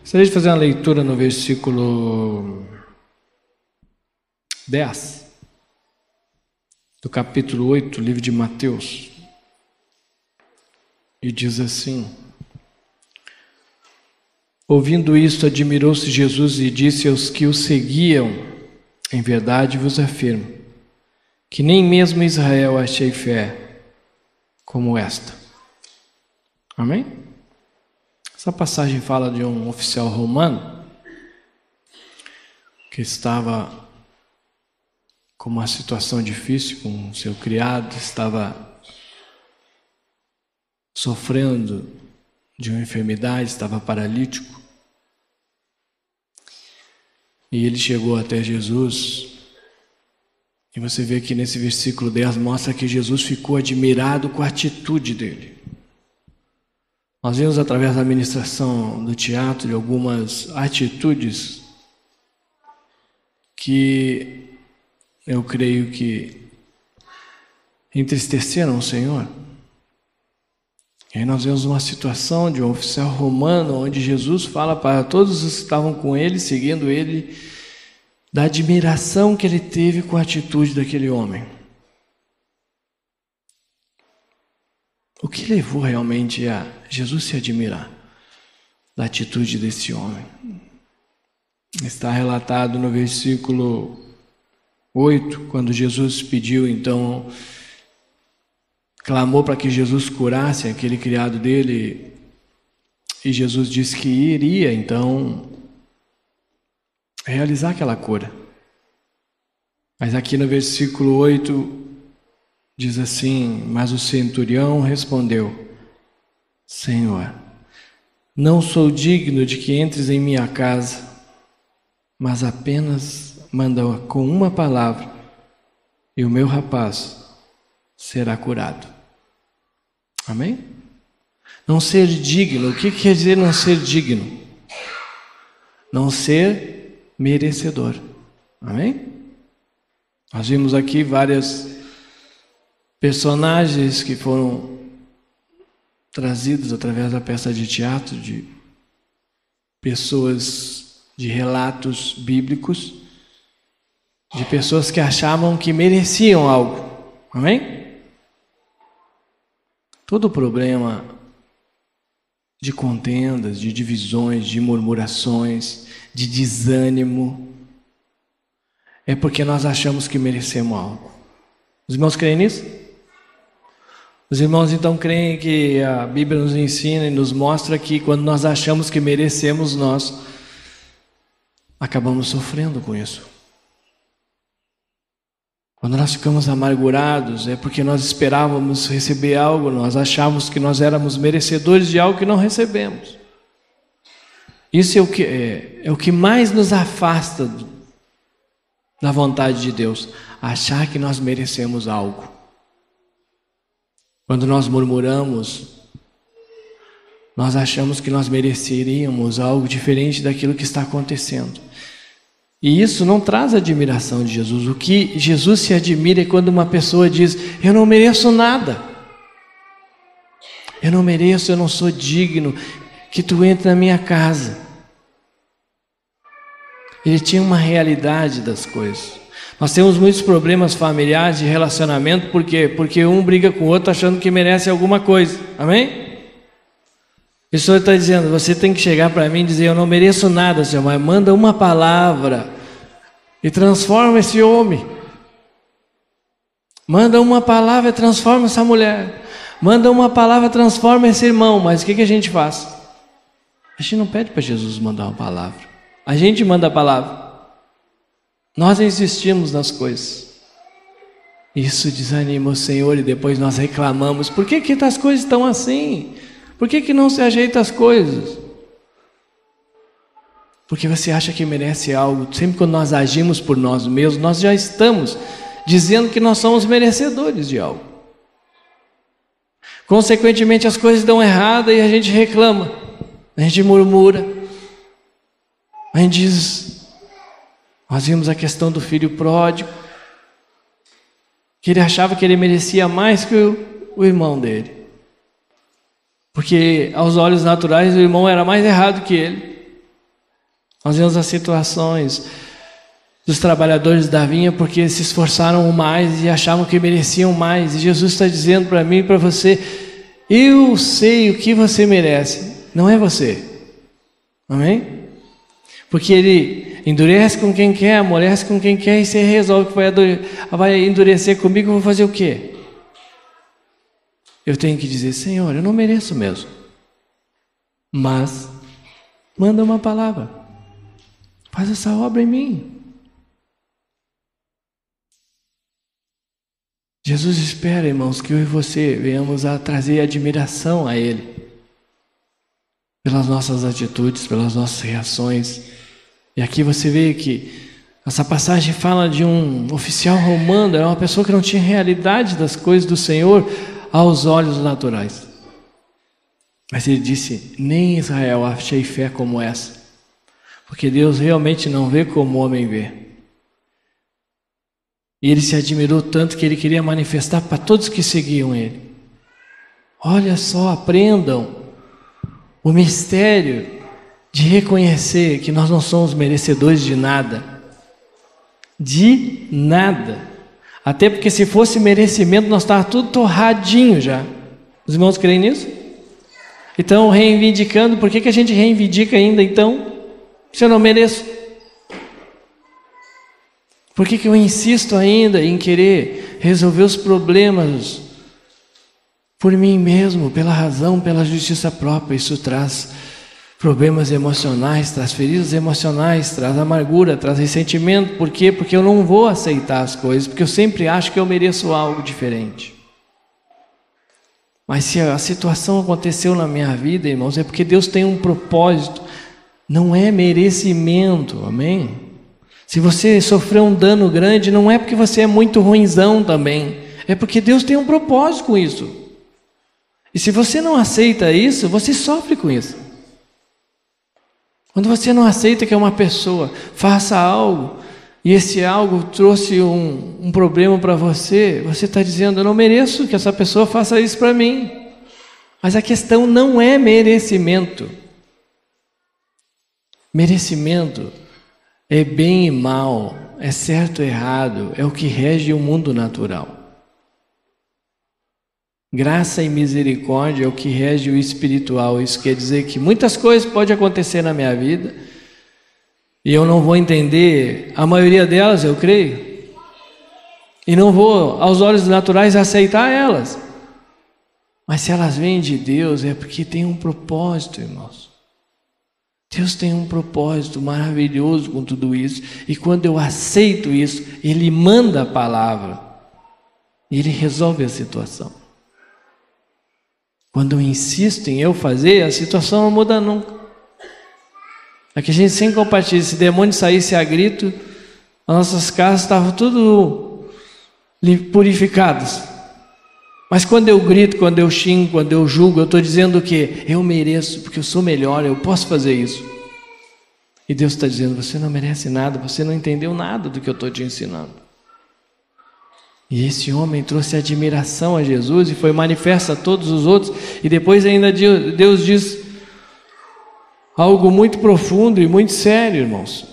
Gostaria de fazer uma leitura no versículo 10 do capítulo 8, livro de Mateus. E diz assim: Ouvindo isto, admirou-se Jesus e disse aos que o seguiam: Em verdade vos afirmo, que nem mesmo Israel achei fé como esta. Amém? Essa passagem fala de um oficial romano que estava com uma situação difícil com seu criado, estava sofrendo de uma enfermidade, estava paralítico. E ele chegou até Jesus. E você vê que nesse versículo 10 mostra que Jesus ficou admirado com a atitude dele. Nós vimos através da administração do teatro algumas atitudes que eu creio que entristeceram o Senhor. E aí nós vemos uma situação de um oficial romano onde Jesus fala para todos os que estavam com ele, seguindo ele, da admiração que ele teve com a atitude daquele homem. O que levou realmente a Jesus se admirar da atitude desse homem? Está relatado no versículo 8, quando Jesus pediu, então, clamou para que Jesus curasse aquele criado dele, e Jesus disse que iria, então, realizar aquela cura. Mas aqui no versículo 8, Diz assim: Mas o centurião respondeu: Senhor, não sou digno de que entres em minha casa, mas apenas manda com uma palavra, e o meu rapaz será curado. Amém? Não ser digno, o que quer dizer não ser digno? Não ser merecedor. Amém? Nós vimos aqui várias personagens que foram trazidos através da peça de teatro de pessoas de relatos bíblicos de pessoas que achavam que mereciam algo. Amém? Todo problema de contendas, de divisões, de murmurações, de desânimo é porque nós achamos que merecemos algo. Os irmãos creem nisso? Os irmãos então creem que a Bíblia nos ensina e nos mostra que quando nós achamos que merecemos, nós acabamos sofrendo com isso. Quando nós ficamos amargurados, é porque nós esperávamos receber algo, nós achávamos que nós éramos merecedores de algo que não recebemos. Isso é o que, é, é o que mais nos afasta da vontade de Deus, achar que nós merecemos algo. Quando nós murmuramos, nós achamos que nós mereceríamos algo diferente daquilo que está acontecendo. E isso não traz admiração de Jesus. O que Jesus se admira é quando uma pessoa diz: Eu não mereço nada. Eu não mereço, eu não sou digno que tu entre na minha casa. Ele tinha uma realidade das coisas. Nós temos muitos problemas familiares de relacionamento, por quê? Porque um briga com o outro achando que merece alguma coisa. Amém? O Senhor está dizendo, você tem que chegar para mim e dizer, eu não mereço nada, Senhor, mas manda uma palavra e transforma esse homem. Manda uma palavra e transforma essa mulher. Manda uma palavra e transforma esse irmão. Mas o que, que a gente faz? A gente não pede para Jesus mandar uma palavra. A gente manda a palavra. Nós insistimos nas coisas. Isso desanima o Senhor e depois nós reclamamos. Por que, que as coisas estão assim? Por que, que não se ajeita as coisas? Porque você acha que merece algo. Sempre quando nós agimos por nós mesmos, nós já estamos dizendo que nós somos merecedores de algo. Consequentemente, as coisas dão errado e a gente reclama, a gente murmura, a gente diz: nós vimos a questão do filho pródigo, que ele achava que ele merecia mais que o, o irmão dele. Porque aos olhos naturais o irmão era mais errado que ele. Nós vemos as situações dos trabalhadores da vinha porque se esforçaram mais e achavam que mereciam mais. E Jesus está dizendo para mim e para você: Eu sei o que você merece, não é você. Amém? Porque ele endurece com quem quer, amolece com quem quer e você resolve que vai endurecer comigo, vou fazer o quê? Eu tenho que dizer: Senhor, eu não mereço mesmo. Mas, manda uma palavra. Faz essa obra em mim. Jesus espera, irmãos, que eu e você venhamos a trazer admiração a Ele, pelas nossas atitudes, pelas nossas reações. E aqui você vê que essa passagem fala de um oficial romano, era uma pessoa que não tinha realidade das coisas do Senhor aos olhos naturais. Mas ele disse: Nem em Israel achei fé como essa, porque Deus realmente não vê como o homem vê. E ele se admirou tanto que ele queria manifestar para todos que seguiam ele. Olha só, aprendam o mistério de reconhecer que nós não somos merecedores de nada. De nada. Até porque se fosse merecimento, nós estávamos tudo torradinho já. Os irmãos creem nisso? Então, reivindicando, por que, que a gente reivindica ainda então? Se eu não mereço. Por que, que eu insisto ainda em querer resolver os problemas por mim mesmo, pela razão, pela justiça própria? Isso traz problemas emocionais, traz feridas emocionais, traz amargura, traz ressentimento. Por quê? Porque eu não vou aceitar as coisas, porque eu sempre acho que eu mereço algo diferente. Mas se a situação aconteceu na minha vida, irmãos, é porque Deus tem um propósito, não é merecimento, amém? Se você sofreu um dano grande, não é porque você é muito ruinzão também, é porque Deus tem um propósito com isso. E se você não aceita isso, você sofre com isso. Quando você não aceita que uma pessoa faça algo e esse algo trouxe um, um problema para você, você está dizendo: Eu não mereço que essa pessoa faça isso para mim. Mas a questão não é merecimento. Merecimento é bem e mal, é certo e errado, é o que rege o mundo natural. Graça e misericórdia é o que rege o espiritual. Isso quer dizer que muitas coisas podem acontecer na minha vida e eu não vou entender a maioria delas, eu creio, e não vou, aos olhos naturais, aceitar elas. Mas se elas vêm de Deus, é porque tem um propósito, irmãos. Deus tem um propósito maravilhoso com tudo isso, e quando eu aceito isso, Ele manda a palavra, e Ele resolve a situação. Quando eu insisto em eu fazer, a situação não muda nunca. É que a gente sempre compartilha, se demônio saísse a grito, as nossas casas estavam tudo purificadas. Mas quando eu grito, quando eu xingo, quando eu julgo, eu estou dizendo que eu mereço, porque eu sou melhor, eu posso fazer isso. E Deus está dizendo: você não merece nada, você não entendeu nada do que eu estou te ensinando. E esse homem trouxe admiração a Jesus e foi manifesto a todos os outros. E depois ainda Deus diz algo muito profundo e muito sério, irmãos.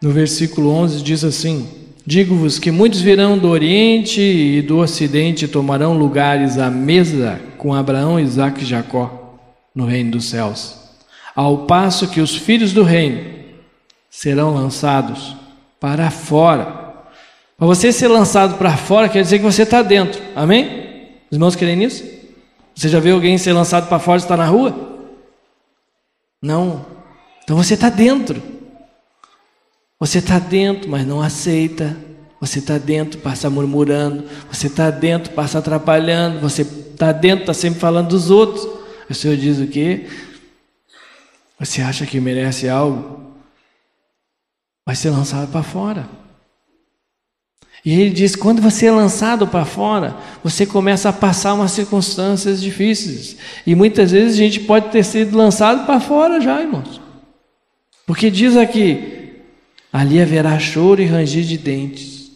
No versículo 11 diz assim: Digo-vos que muitos virão do Oriente e do Ocidente e tomarão lugares à mesa com Abraão, Isaac e Jacó no reino dos céus, ao passo que os filhos do reino serão lançados para fora. Para você ser lançado para fora quer dizer que você está dentro, amém? Os irmãos querem nisso? Você já viu alguém ser lançado para fora e está na rua? Não. Então você está dentro. Você está dentro, mas não aceita. Você está dentro, passa murmurando. Você está dentro, passa atrapalhando. Você está dentro, está sempre falando dos outros. O Senhor diz o quê? Você acha que merece algo? Vai ser lançado para fora. E ele diz: quando você é lançado para fora, você começa a passar umas circunstâncias difíceis. E muitas vezes a gente pode ter sido lançado para fora já, irmãos. Porque diz aqui: Ali haverá choro e ranger de dentes,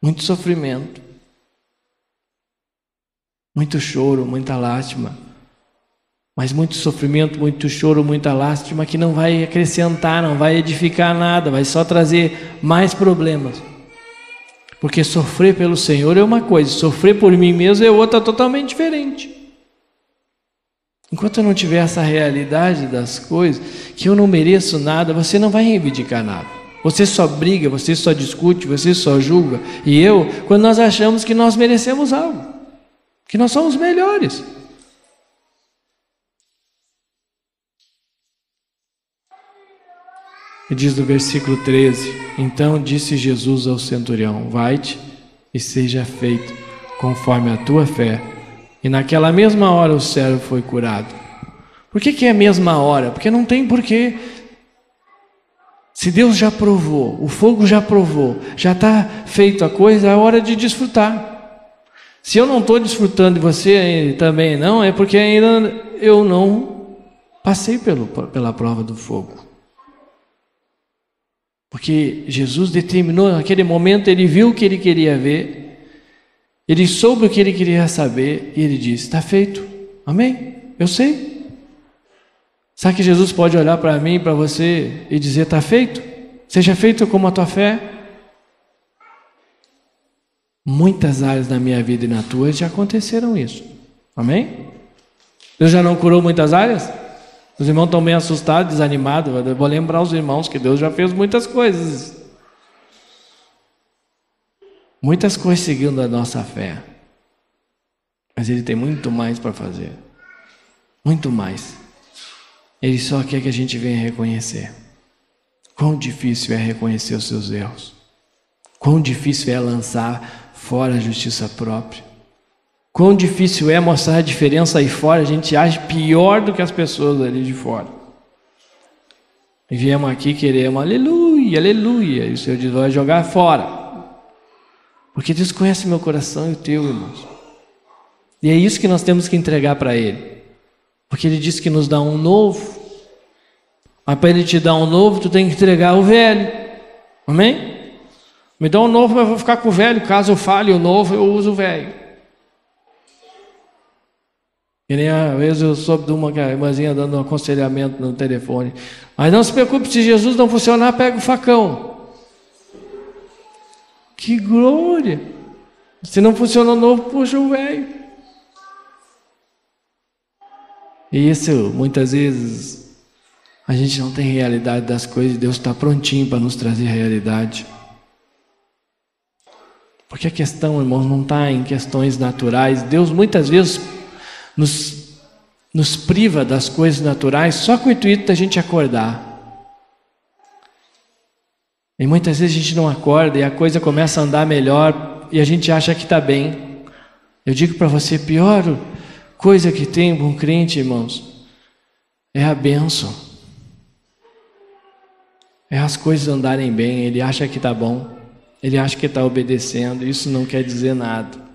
muito sofrimento, muito choro, muita lástima, mas muito sofrimento, muito choro, muita lástima que não vai acrescentar, não vai edificar nada, vai só trazer mais problemas. Porque sofrer pelo Senhor é uma coisa, sofrer por mim mesmo é outra totalmente diferente. Enquanto eu não tiver essa realidade das coisas, que eu não mereço nada, você não vai reivindicar nada. Você só briga, você só discute, você só julga. E eu, quando nós achamos que nós merecemos algo, que nós somos melhores. Diz no versículo 13: Então disse Jesus ao centurião: Vai-te e seja feito conforme a tua fé. E naquela mesma hora o servo foi curado. Por que, que é a mesma hora? Porque não tem porquê. Se Deus já provou, o fogo já provou, já está feito a coisa, é hora de desfrutar. Se eu não estou desfrutando de você também não, é porque ainda eu não passei pelo, pela prova do fogo. Porque Jesus determinou naquele momento, ele viu o que ele queria ver, ele soube o que ele queria saber e ele disse: Está feito, amém? Eu sei. Sabe que Jesus pode olhar para mim, para você e dizer: Está feito? Seja feito como a tua fé. Muitas áreas da minha vida e na tua já aconteceram isso, amém? Deus já não curou muitas áreas? Os irmãos estão meio assustados, desanimados. Eu vou lembrar os irmãos que Deus já fez muitas coisas. Muitas coisas seguindo a nossa fé. Mas Ele tem muito mais para fazer. Muito mais. Ele só quer que a gente venha reconhecer. Quão difícil é reconhecer os seus erros. Quão difícil é lançar fora a justiça própria. Quão difícil é mostrar a diferença aí fora, a gente age pior do que as pessoas ali de fora. E viemos aqui queremos aleluia, aleluia. E o Senhor diz: vai jogar fora. Porque Deus conhece meu coração e o teu, irmãos. E é isso que nós temos que entregar para Ele. Porque Ele disse que nos dá um novo. Mas para Ele te dar um novo, tu tem que entregar o velho. Amém? Me dá um novo, mas eu vou ficar com o velho. Caso eu fale o novo, eu uso o velho. E nem às vezes eu soube de uma irmãzinha dando um aconselhamento no telefone. Mas não se preocupe, se Jesus não funcionar, pega o facão. Que glória! Se não funcionou novo, puxa o velho. E isso, muitas vezes, a gente não tem realidade das coisas, Deus está prontinho para nos trazer realidade. Porque a questão, irmãos, não está em questões naturais. Deus muitas vezes nos, nos priva das coisas naturais só com o intuito da gente acordar. E muitas vezes a gente não acorda e a coisa começa a andar melhor e a gente acha que está bem. Eu digo para você: pior coisa que tem um crente, irmãos, é a benção. É as coisas andarem bem, ele acha que está bom, ele acha que está obedecendo, isso não quer dizer nada.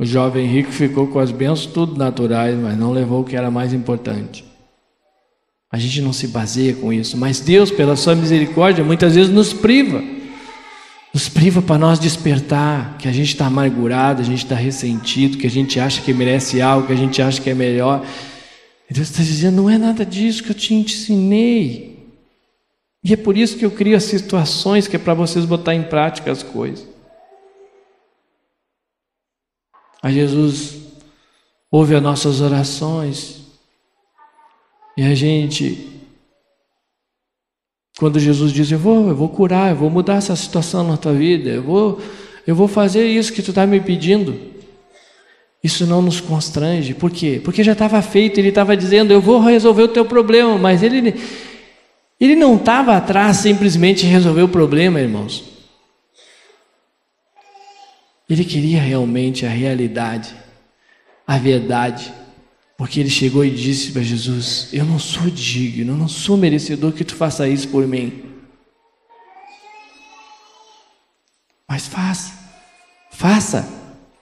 O jovem rico ficou com as bênçãos tudo naturais, mas não levou o que era mais importante. A gente não se baseia com isso, mas Deus, pela sua misericórdia, muitas vezes nos priva. Nos priva para nós despertar que a gente está amargurado, a gente está ressentido, que a gente acha que merece algo, que a gente acha que é melhor. E Deus está dizendo: não é nada disso que eu te ensinei. E é por isso que eu crio as situações que é para vocês botar em prática as coisas. A Jesus ouve as nossas orações. E a gente, quando Jesus diz, eu vou, eu vou curar, eu vou mudar essa situação na tua vida, eu vou, eu vou fazer isso que tu está me pedindo. Isso não nos constrange. Por quê? Porque já estava feito, ele estava dizendo, eu vou resolver o teu problema, mas ele, ele não estava atrás simplesmente resolver o problema, irmãos. Ele queria realmente a realidade, a verdade, porque ele chegou e disse para Jesus: Eu não sou digno, eu não sou merecedor que tu faça isso por mim. Mas faça, faça,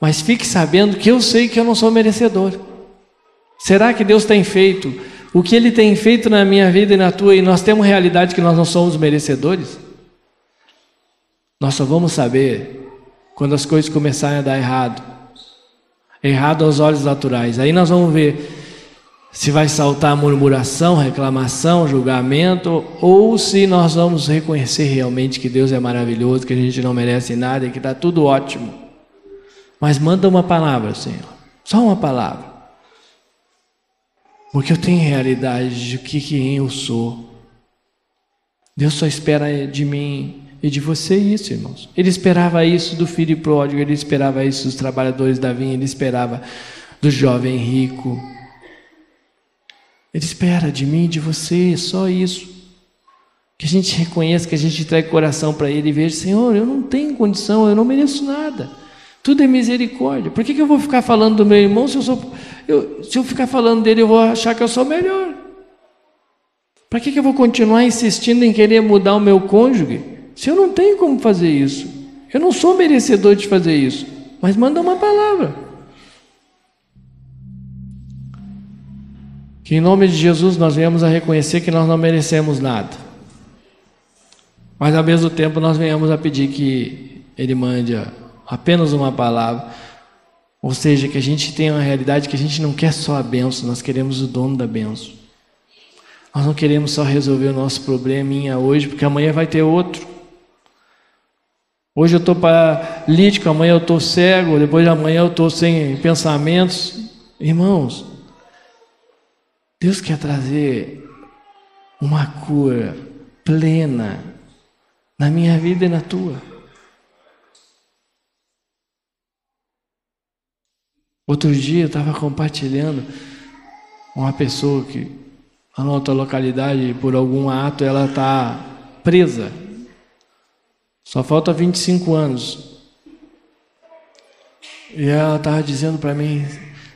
mas fique sabendo que eu sei que eu não sou merecedor. Será que Deus tem feito o que Ele tem feito na minha vida e na tua, e nós temos realidade que nós não somos merecedores? Nós só vamos saber quando as coisas começarem a dar errado. Errado aos olhos naturais. Aí nós vamos ver se vai saltar murmuração, reclamação, julgamento, ou se nós vamos reconhecer realmente que Deus é maravilhoso, que a gente não merece nada e que está tudo ótimo. Mas manda uma palavra, Senhor. Só uma palavra. Porque eu tenho realidade de que quem eu sou. Deus só espera de mim e de você isso, irmãos. Ele esperava isso do filho pródigo, ele esperava isso dos trabalhadores da vinha, ele esperava do jovem rico. Ele espera de mim de você, só isso. Que a gente reconheça, que a gente o coração para Ele e veja, Senhor, eu não tenho condição, eu não mereço nada. Tudo é misericórdia. Por que, que eu vou ficar falando do meu irmão se eu, sou, eu, se eu ficar falando dele, eu vou achar que eu sou melhor? Para que, que eu vou continuar insistindo em querer mudar o meu cônjuge se eu não tenho como fazer isso? Eu não sou merecedor de fazer isso. Mas manda uma palavra. Que em nome de Jesus nós venhamos a reconhecer que nós não merecemos nada. Mas ao mesmo tempo nós venhamos a pedir que Ele mande apenas uma palavra. Ou seja, que a gente tenha uma realidade que a gente não quer só a benção, nós queremos o dono da benção. Nós não queremos só resolver o nosso probleminha hoje, porque amanhã vai ter outro. Hoje eu estou paralítico, amanhã eu estou cego, depois de amanhã eu estou sem pensamentos. Irmãos, Deus quer trazer uma cura plena na minha vida e na tua. Outro dia eu estava compartilhando uma pessoa que na outra localidade, por algum ato, ela está presa. Só falta 25 anos. E ela estava dizendo para mim,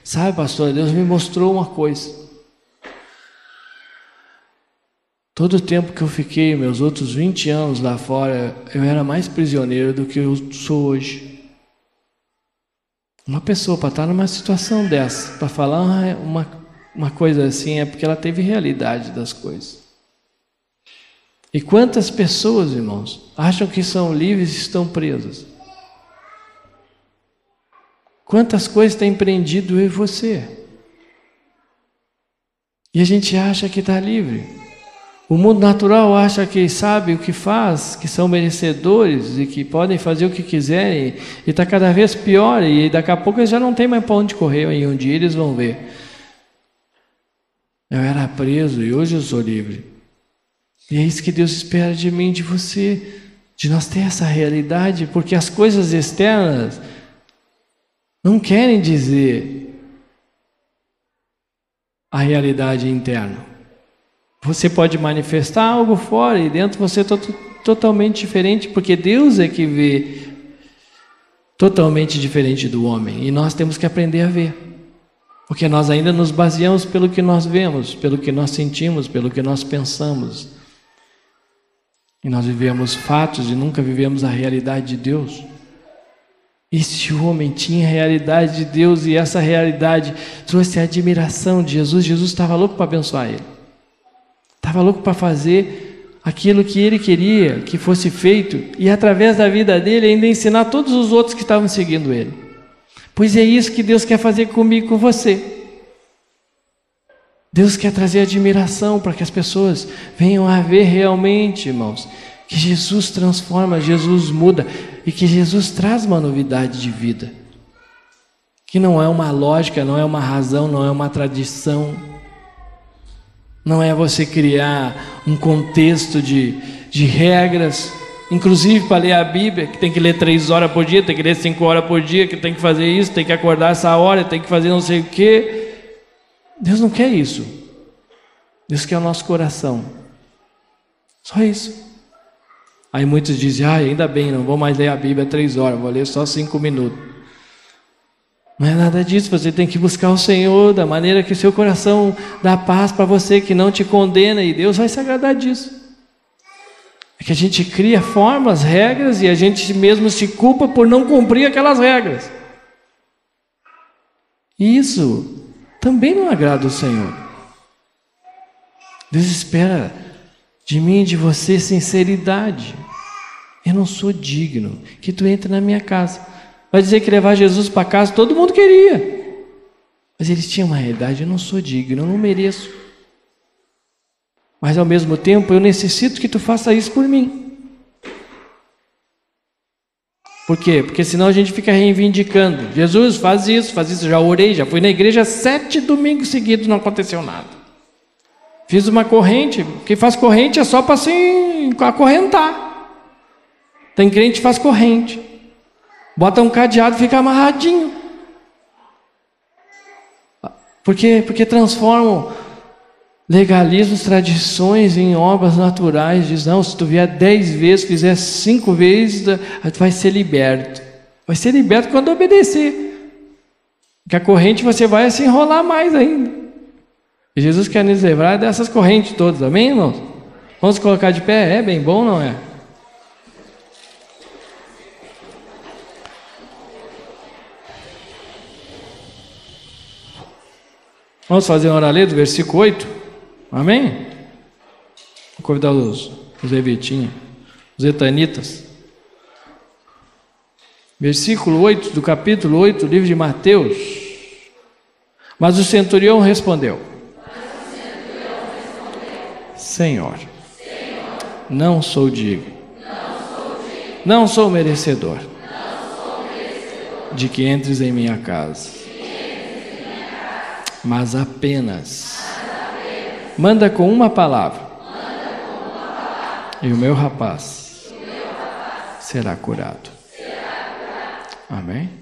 sabe pastor, Deus me mostrou uma coisa. Todo o tempo que eu fiquei, meus outros 20 anos lá fora, eu era mais prisioneiro do que eu sou hoje. Uma pessoa para estar numa situação dessa, para falar uma, uma coisa assim, é porque ela teve realidade das coisas. E quantas pessoas, irmãos, acham que são livres e estão presas? Quantas coisas tem prendido eu e você? E a gente acha que está livre. O mundo natural acha que sabe o que faz, que são merecedores e que podem fazer o que quiserem, e está cada vez pior, e daqui a pouco eles já não tem mais para onde correr, e um dia eles vão ver. Eu era preso e hoje eu sou livre. E é isso que Deus espera de mim, de você, de nós ter essa realidade, porque as coisas externas não querem dizer a realidade interna. Você pode manifestar algo fora e dentro você é totalmente diferente, porque Deus é que vê totalmente diferente do homem e nós temos que aprender a ver. Porque nós ainda nos baseamos pelo que nós vemos, pelo que nós sentimos, pelo que nós pensamos. E nós vivemos fatos e nunca vivemos a realidade de Deus. Esse homem tinha a realidade de Deus e essa realidade trouxe a admiração de Jesus. Jesus estava louco para abençoar ele. Estava louco para fazer aquilo que ele queria que fosse feito e, através da vida dele, ainda ensinar todos os outros que estavam seguindo ele. Pois é isso que Deus quer fazer comigo com você. Deus quer trazer admiração para que as pessoas venham a ver realmente, irmãos, que Jesus transforma, Jesus muda e que Jesus traz uma novidade de vida. Que não é uma lógica, não é uma razão, não é uma tradição, não é você criar um contexto de, de regras, inclusive para ler a Bíblia, que tem que ler três horas por dia, tem que ler cinco horas por dia, que tem que fazer isso, tem que acordar essa hora, tem que fazer não sei o quê. Deus não quer isso. Deus quer o nosso coração. Só isso. Aí muitos dizem, ah, ainda bem, não vou mais ler a Bíblia três horas, vou ler só cinco minutos. Não é nada disso, você tem que buscar o Senhor da maneira que o seu coração dá paz para você, que não te condena, e Deus vai se agradar disso. É que a gente cria formas, regras, e a gente mesmo se culpa por não cumprir aquelas regras. Isso também não agrada o Senhor. Deus espera de mim e de você sinceridade. Eu não sou digno que tu entre na minha casa. Vai dizer que levar Jesus para casa todo mundo queria. Mas eles tinham uma realidade: eu não sou digno, eu não mereço. Mas ao mesmo tempo, eu necessito que tu faça isso por mim. Por quê? Porque senão a gente fica reivindicando. Jesus, faz isso, faz isso. Já orei, já fui na igreja sete domingos seguidos, não aconteceu nada. Fiz uma corrente. Quem faz corrente é só para se acorrentar. Tem crente que faz corrente. Bota um cadeado e fica amarradinho. Por quê? Porque transformam legalismos, tradições em obras naturais. Diz, não, se tu vier dez vezes, fizer cinco vezes, tu vai ser liberto. Vai ser liberto quando obedecer. Porque a corrente você vai se enrolar mais ainda. E Jesus quer nos livrar dessas correntes todas, amém, irmãos? Vamos colocar de pé? É bem bom, não é? Vamos fazer uma hora do versículo 8? Amém? Vou convidar os, os levitinhos, os etanitas. Versículo 8 do capítulo 8 do livro de Mateus. Mas o centurião respondeu: Senhor, não sou digno, não sou merecedor de que entres em minha casa mas apenas. Manda com uma palavra. E o meu rapaz será curado. Amém?